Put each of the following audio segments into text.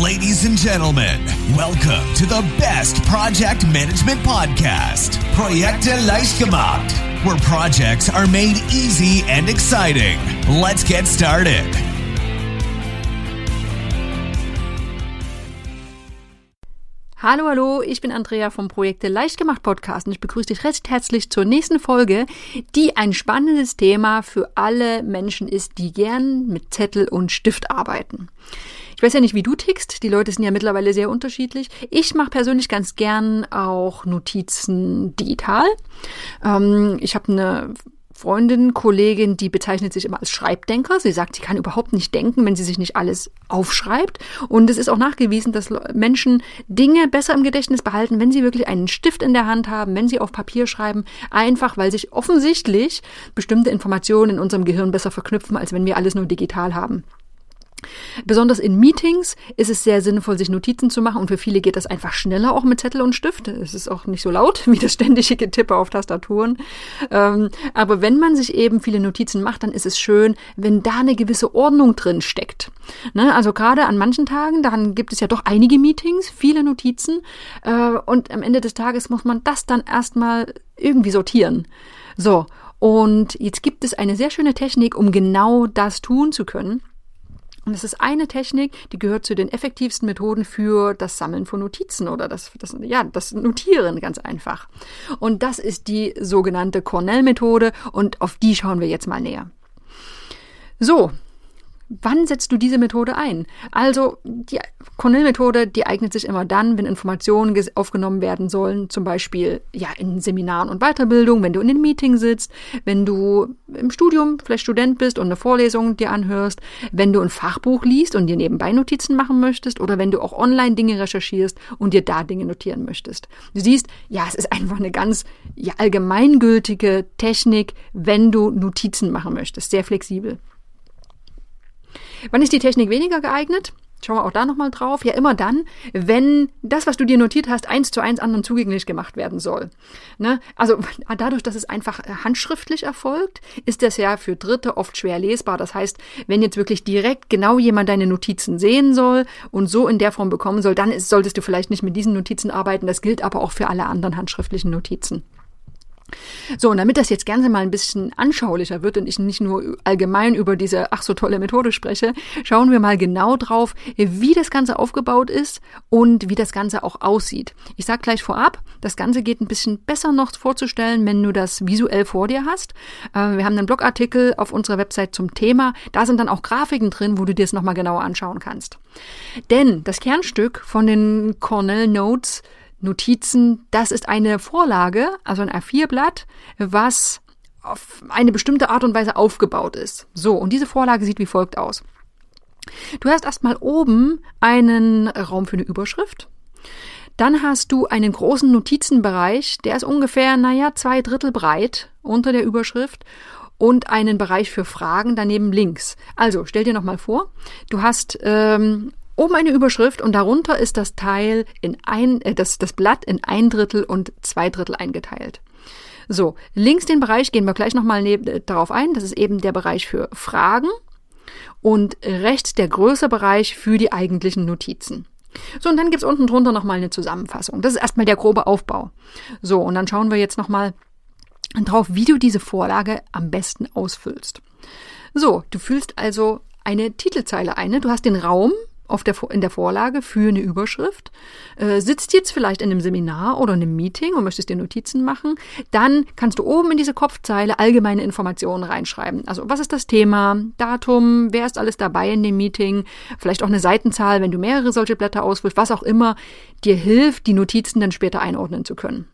Ladies and gentlemen, welcome to the best project management podcast, Projekte leicht gemacht, where projects are made easy and exciting. Let's get started. Hallo, hallo, ich bin Andrea vom Projekte Leicht gemacht Podcast und ich begrüße dich recht herzlich zur nächsten Folge, die ein spannendes Thema für alle Menschen ist, die gern mit Zettel und Stift arbeiten. Ich weiß ja nicht, wie du tickst. Die Leute sind ja mittlerweile sehr unterschiedlich. Ich mache persönlich ganz gern auch Notizen digital. Ähm, ich habe eine Freundin, Kollegin, die bezeichnet sich immer als Schreibdenker. Sie sagt, sie kann überhaupt nicht denken, wenn sie sich nicht alles aufschreibt. Und es ist auch nachgewiesen, dass Menschen Dinge besser im Gedächtnis behalten, wenn sie wirklich einen Stift in der Hand haben, wenn sie auf Papier schreiben, einfach weil sich offensichtlich bestimmte Informationen in unserem Gehirn besser verknüpfen, als wenn wir alles nur digital haben. Besonders in Meetings ist es sehr sinnvoll, sich Notizen zu machen und für viele geht das einfach schneller auch mit Zettel und Stift. Es ist auch nicht so laut wie das ständige Getippe auf Tastaturen. Ähm, aber wenn man sich eben viele Notizen macht, dann ist es schön, wenn da eine gewisse Ordnung drin steckt. Ne? Also gerade an manchen Tagen, dann gibt es ja doch einige Meetings, viele Notizen äh, und am Ende des Tages muss man das dann erstmal irgendwie sortieren. So, und jetzt gibt es eine sehr schöne Technik, um genau das tun zu können. Und es ist eine Technik, die gehört zu den effektivsten Methoden für das Sammeln von Notizen oder das, das, ja, das Notieren ganz einfach. Und das ist die sogenannte Cornell-Methode und auf die schauen wir jetzt mal näher. So, Wann setzt du diese Methode ein? Also die Cornell-Methode, die eignet sich immer dann, wenn Informationen aufgenommen werden sollen, zum Beispiel ja in Seminaren und Weiterbildung, wenn du in einem Meeting sitzt, wenn du im Studium vielleicht Student bist und eine Vorlesung dir anhörst, wenn du ein Fachbuch liest und dir nebenbei Notizen machen möchtest oder wenn du auch online Dinge recherchierst und dir da Dinge notieren möchtest. Du siehst, ja, es ist einfach eine ganz ja, allgemeingültige Technik, wenn du Notizen machen möchtest, sehr flexibel. Wann ist die Technik weniger geeignet? Schauen wir auch da nochmal drauf. Ja, immer dann, wenn das, was du dir notiert hast, eins zu eins anderen zugänglich gemacht werden soll. Ne? Also dadurch, dass es einfach äh, handschriftlich erfolgt, ist das ja für Dritte oft schwer lesbar. Das heißt, wenn jetzt wirklich direkt genau jemand deine Notizen sehen soll und so in der Form bekommen soll, dann ist, solltest du vielleicht nicht mit diesen Notizen arbeiten. Das gilt aber auch für alle anderen handschriftlichen Notizen. So, und damit das jetzt gerne mal ein bisschen anschaulicher wird und ich nicht nur allgemein über diese ach so tolle Methode spreche, schauen wir mal genau drauf, wie das Ganze aufgebaut ist und wie das Ganze auch aussieht. Ich sage gleich vorab, das Ganze geht ein bisschen besser noch vorzustellen, wenn du das visuell vor dir hast. Äh, wir haben einen Blogartikel auf unserer Website zum Thema. Da sind dann auch Grafiken drin, wo du dir es nochmal genauer anschauen kannst. Denn das Kernstück von den Cornell Notes Notizen, das ist eine Vorlage, also ein A4-Blatt, was auf eine bestimmte Art und Weise aufgebaut ist. So, und diese Vorlage sieht wie folgt aus. Du hast erstmal oben einen Raum für eine Überschrift. Dann hast du einen großen Notizenbereich, der ist ungefähr, naja, zwei Drittel breit unter der Überschrift und einen Bereich für Fragen daneben links. Also stell dir nochmal vor, du hast ähm, oben eine Überschrift und darunter ist das Teil in ein, äh, das, das Blatt in ein Drittel und zwei Drittel eingeteilt. So, links den Bereich gehen wir gleich nochmal äh, darauf ein. Das ist eben der Bereich für Fragen und rechts der größere Bereich für die eigentlichen Notizen. So, und dann gibt's unten drunter nochmal eine Zusammenfassung. Das ist erstmal der grobe Aufbau. So, und dann schauen wir jetzt nochmal drauf, wie du diese Vorlage am besten ausfüllst. So, du füllst also eine Titelzeile ein. Ne? Du hast den Raum, auf der, in der Vorlage für eine Überschrift, äh, sitzt jetzt vielleicht in einem Seminar oder einem Meeting und möchtest dir Notizen machen, dann kannst du oben in diese Kopfzeile allgemeine Informationen reinschreiben. Also was ist das Thema, Datum, wer ist alles dabei in dem Meeting, vielleicht auch eine Seitenzahl, wenn du mehrere solche Blätter ausfüllst, was auch immer dir hilft, die Notizen dann später einordnen zu können.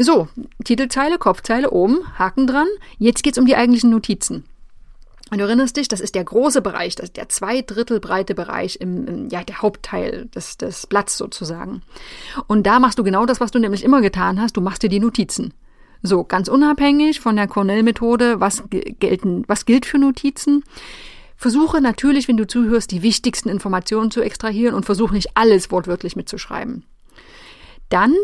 So, Titelzeile, Kopfzeile oben, Haken dran. Jetzt geht's um die eigentlichen Notizen. Und du erinnerst dich, das ist der große Bereich, das ist der zwei Drittel breite Bereich im, im, ja, der Hauptteil des, des Blatts sozusagen. Und da machst du genau das, was du nämlich immer getan hast, du machst dir die Notizen. So, ganz unabhängig von der Cornell-Methode, was gelten, was gilt für Notizen. Versuche natürlich, wenn du zuhörst, die wichtigsten Informationen zu extrahieren und versuche nicht alles wortwörtlich mitzuschreiben. Dann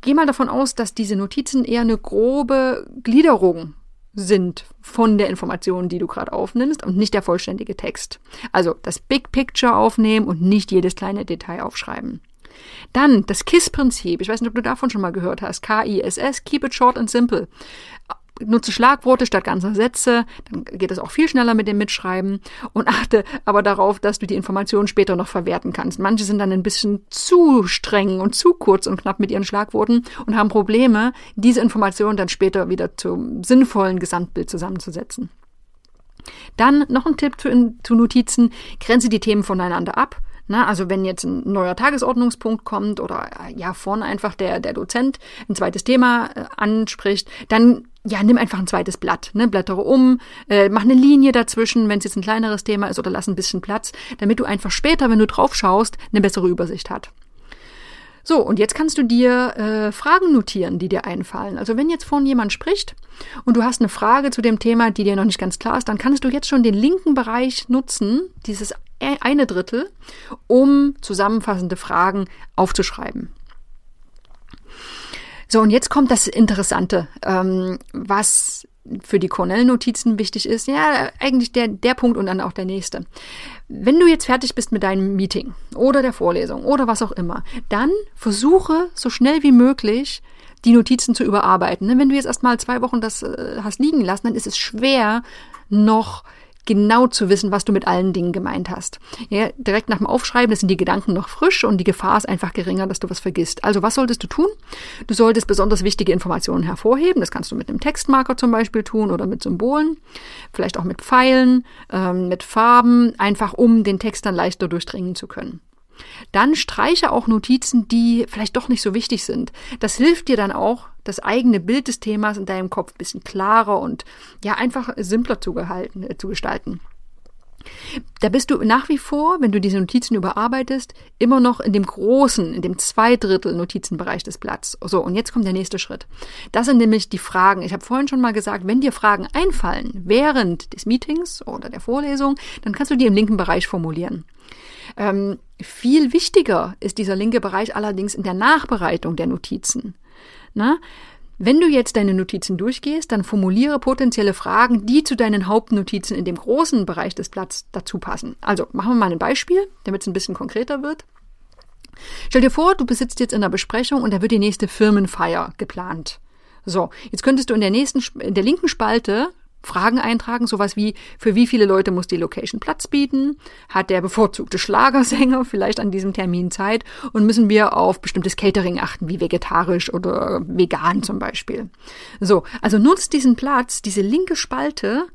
geh mal davon aus, dass diese Notizen eher eine grobe Gliederung sind von der Information, die du gerade aufnimmst und nicht der vollständige Text. Also das Big Picture aufnehmen und nicht jedes kleine Detail aufschreiben. Dann das KISS-Prinzip. Ich weiß nicht, ob du davon schon mal gehört hast. K-I-S-S, Keep it short and simple nutze Schlagworte statt ganzer Sätze, dann geht es auch viel schneller mit dem Mitschreiben und achte aber darauf, dass du die Informationen später noch verwerten kannst. Manche sind dann ein bisschen zu streng und zu kurz und knapp mit ihren Schlagworten und haben Probleme, diese Informationen dann später wieder zum sinnvollen Gesamtbild zusammenzusetzen. Dann noch ein Tipp zu, zu Notizen, grenze die Themen voneinander ab. Na, also wenn jetzt ein neuer Tagesordnungspunkt kommt oder ja vorne einfach der, der Dozent ein zweites Thema äh, anspricht, dann ja, nimm einfach ein zweites Blatt, ne? blättere um, äh, mach eine Linie dazwischen, wenn es jetzt ein kleineres Thema ist oder lass ein bisschen Platz, damit du einfach später, wenn du drauf schaust, eine bessere Übersicht hat. So, und jetzt kannst du dir äh, Fragen notieren, die dir einfallen. Also wenn jetzt vorhin jemand spricht und du hast eine Frage zu dem Thema, die dir noch nicht ganz klar ist, dann kannst du jetzt schon den linken Bereich nutzen, dieses e-, eine Drittel, um zusammenfassende Fragen aufzuschreiben. So, und jetzt kommt das Interessante, ähm, was für die Cornell-Notizen wichtig ist. Ja, eigentlich der, der Punkt und dann auch der nächste. Wenn du jetzt fertig bist mit deinem Meeting oder der Vorlesung oder was auch immer, dann versuche so schnell wie möglich die Notizen zu überarbeiten. Ne, wenn du jetzt erst mal zwei Wochen das äh, hast liegen lassen, dann ist es schwer, noch genau zu wissen, was du mit allen Dingen gemeint hast. Ja, direkt nach dem Aufschreiben sind die Gedanken noch frisch und die Gefahr ist einfach geringer, dass du was vergisst. Also was solltest du tun? Du solltest besonders wichtige Informationen hervorheben. Das kannst du mit einem Textmarker zum Beispiel tun oder mit Symbolen, vielleicht auch mit Pfeilen, ähm, mit Farben, einfach um den Text dann leichter durchdringen zu können. Dann streiche auch Notizen, die vielleicht doch nicht so wichtig sind. Das hilft dir dann auch, das eigene Bild des Themas in deinem Kopf ein bisschen klarer und ja einfach simpler zu, gehalten, äh, zu gestalten. Da bist du nach wie vor, wenn du diese Notizen überarbeitest, immer noch in dem großen, in dem Zweidrittel Notizenbereich des Blatts. So, und jetzt kommt der nächste Schritt. Das sind nämlich die Fragen. Ich habe vorhin schon mal gesagt, wenn dir Fragen einfallen während des Meetings oder der Vorlesung, dann kannst du die im linken Bereich formulieren. Ähm, viel wichtiger ist dieser linke Bereich allerdings in der Nachbereitung der Notizen. Na? Wenn du jetzt deine Notizen durchgehst, dann formuliere potenzielle Fragen, die zu deinen Hauptnotizen in dem großen Bereich des Blatts dazu passen. Also machen wir mal ein Beispiel, damit es ein bisschen konkreter wird. Stell dir vor, du besitzt jetzt in der Besprechung und da wird die nächste Firmenfeier geplant. So, jetzt könntest du in der nächsten, in der linken Spalte Fragen eintragen, sowas wie, für wie viele Leute muss die Location Platz bieten? Hat der bevorzugte Schlagersänger vielleicht an diesem Termin Zeit? Und müssen wir auf bestimmtes Catering achten, wie vegetarisch oder vegan zum Beispiel? So, also nutzt diesen Platz, diese linke Spalte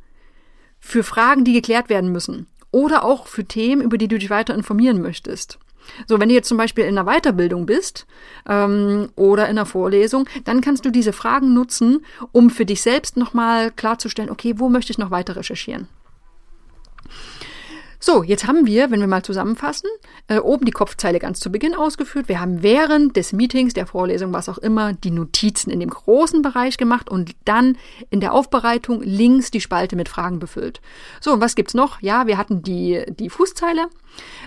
für Fragen, die geklärt werden müssen. Oder auch für Themen, über die du dich weiter informieren möchtest. So, wenn du jetzt zum Beispiel in einer Weiterbildung bist ähm, oder in einer Vorlesung, dann kannst du diese Fragen nutzen, um für dich selbst nochmal klarzustellen, okay, wo möchte ich noch weiter recherchieren? So, jetzt haben wir, wenn wir mal zusammenfassen, äh, oben die Kopfzeile ganz zu Beginn ausgeführt. Wir haben während des Meetings, der Vorlesung, was auch immer, die Notizen in dem großen Bereich gemacht und dann in der Aufbereitung links die Spalte mit Fragen befüllt. So, und was gibt's noch? Ja, wir hatten die, die Fußzeile.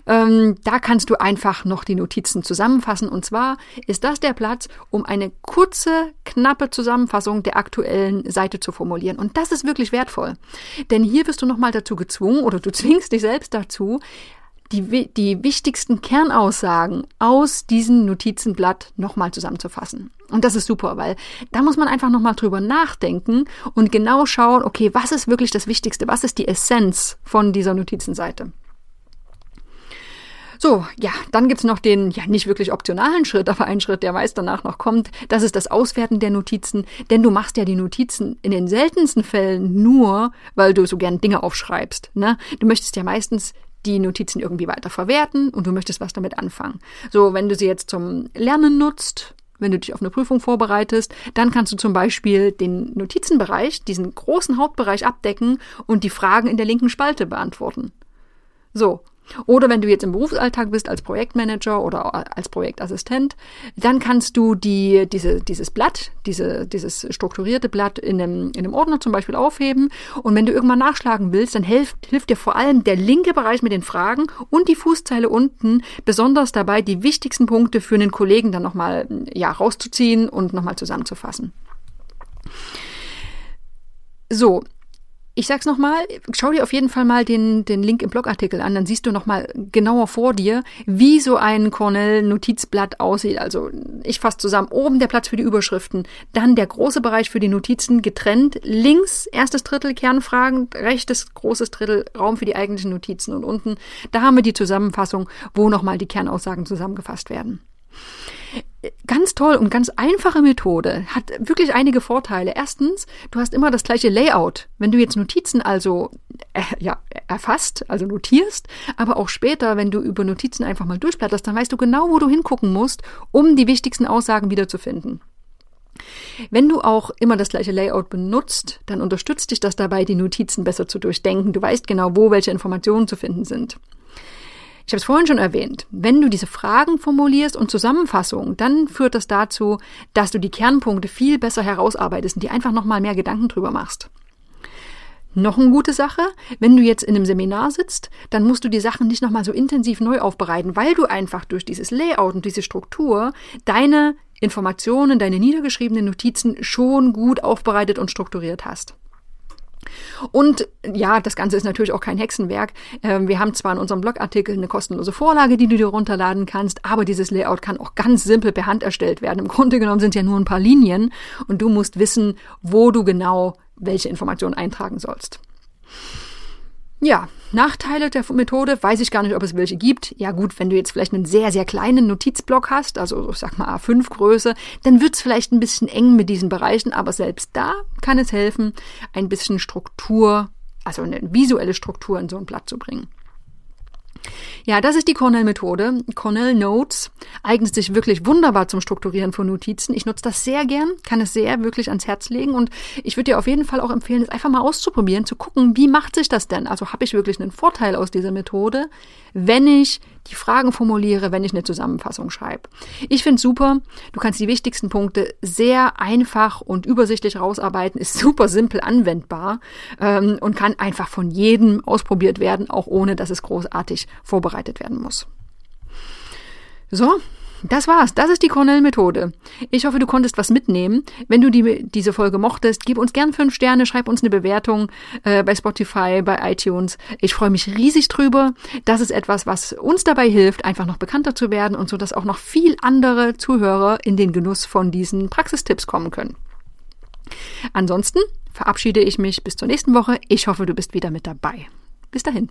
Ähm, da kannst du einfach noch die Notizen zusammenfassen. Und zwar ist das der Platz, um eine kurze, knappe Zusammenfassung der aktuellen Seite zu formulieren. Und das ist wirklich wertvoll. Denn hier wirst du nochmal dazu gezwungen oder du zwingst dich selbst dazu, die, die wichtigsten Kernaussagen aus diesem Notizenblatt nochmal zusammenzufassen. Und das ist super, weil da muss man einfach nochmal drüber nachdenken und genau schauen, okay, was ist wirklich das Wichtigste, was ist die Essenz von dieser Notizenseite. So, ja, dann gibt's noch den, ja, nicht wirklich optionalen Schritt, aber einen Schritt, der meist danach noch kommt. Das ist das Auswerten der Notizen. Denn du machst ja die Notizen in den seltensten Fällen nur, weil du so gern Dinge aufschreibst. Ne? Du möchtest ja meistens die Notizen irgendwie weiter verwerten und du möchtest was damit anfangen. So, wenn du sie jetzt zum Lernen nutzt, wenn du dich auf eine Prüfung vorbereitest, dann kannst du zum Beispiel den Notizenbereich, diesen großen Hauptbereich abdecken und die Fragen in der linken Spalte beantworten. So, oder wenn du jetzt im Berufsalltag bist als Projektmanager oder als Projektassistent, dann kannst du die, diese, dieses Blatt, diese, dieses strukturierte Blatt in einem, in einem Ordner zum Beispiel aufheben. Und wenn du irgendwann nachschlagen willst, dann hilft, hilft dir vor allem der linke Bereich mit den Fragen und die Fußzeile unten besonders dabei, die wichtigsten Punkte für einen Kollegen dann nochmal, ja, rauszuziehen und nochmal zusammenzufassen. So, ich sag's nochmal, schau dir auf jeden Fall mal den, den Link im Blogartikel an, dann siehst du nochmal genauer vor dir, wie so ein Cornell-Notizblatt aussieht. Also ich fasse zusammen, oben der Platz für die Überschriften, dann der große Bereich für die Notizen getrennt, links erstes Drittel Kernfragen, rechtes großes Drittel Raum für die eigentlichen Notizen und unten, da haben wir die Zusammenfassung, wo nochmal die Kernaussagen zusammengefasst werden ganz toll und ganz einfache Methode, hat wirklich einige Vorteile. Erstens, du hast immer das gleiche Layout. Wenn du jetzt Notizen also äh, ja, erfasst, also notierst, aber auch später, wenn du über Notizen einfach mal durchblätterst, dann weißt du genau, wo du hingucken musst, um die wichtigsten Aussagen wiederzufinden. Wenn du auch immer das gleiche Layout benutzt, dann unterstützt dich das dabei, die Notizen besser zu durchdenken. Du weißt genau, wo welche Informationen zu finden sind. Ich habe es vorhin schon erwähnt. Wenn du diese Fragen formulierst und Zusammenfassungen, dann führt das dazu, dass du die Kernpunkte viel besser herausarbeitest und dir einfach nochmal mehr Gedanken drüber machst. Noch eine gute Sache, wenn du jetzt in einem Seminar sitzt, dann musst du die Sachen nicht nochmal so intensiv neu aufbereiten, weil du einfach durch dieses Layout und diese Struktur deine Informationen, deine niedergeschriebenen Notizen schon gut aufbereitet und strukturiert hast. Und ja, das Ganze ist natürlich auch kein Hexenwerk. Ähm, wir haben zwar in unserem Blogartikel eine kostenlose Vorlage, die du dir runterladen kannst, aber dieses Layout kann auch ganz simpel per Hand erstellt werden. Im Grunde genommen sind ja nur ein paar Linien und du musst wissen, wo du genau welche Informationen eintragen sollst. Ja, Nachteile der Methode weiß ich gar nicht, ob es welche gibt. Ja gut, wenn du jetzt vielleicht einen sehr, sehr kleinen Notizblock hast, also ich sag mal A5 Größe, dann wird es vielleicht ein bisschen eng mit diesen Bereichen, aber selbst da kann es helfen, ein bisschen Struktur, also eine visuelle Struktur in so ein Blatt zu bringen. Ja, das ist die Cornell-Methode. Cornell Notes eignet sich wirklich wunderbar zum Strukturieren von Notizen. Ich nutze das sehr gern, kann es sehr wirklich ans Herz legen und ich würde dir auf jeden Fall auch empfehlen, es einfach mal auszuprobieren, zu gucken, wie macht sich das denn? Also habe ich wirklich einen Vorteil aus dieser Methode, wenn ich die Fragen formuliere, wenn ich eine Zusammenfassung schreibe. Ich finde super, du kannst die wichtigsten Punkte sehr einfach und übersichtlich rausarbeiten, ist super simpel anwendbar ähm, und kann einfach von jedem ausprobiert werden, auch ohne dass es großartig vorbereitet werden muss. So, das war's. Das ist die Cornell-Methode. Ich hoffe, du konntest was mitnehmen. Wenn du die, diese Folge mochtest, gib uns gern fünf Sterne, schreib uns eine Bewertung äh, bei Spotify, bei iTunes. Ich freue mich riesig drüber. Das ist etwas, was uns dabei hilft, einfach noch bekannter zu werden und so, dass auch noch viel andere Zuhörer in den Genuss von diesen Praxistipps kommen können. Ansonsten verabschiede ich mich bis zur nächsten Woche. Ich hoffe, du bist wieder mit dabei. Bis dahin.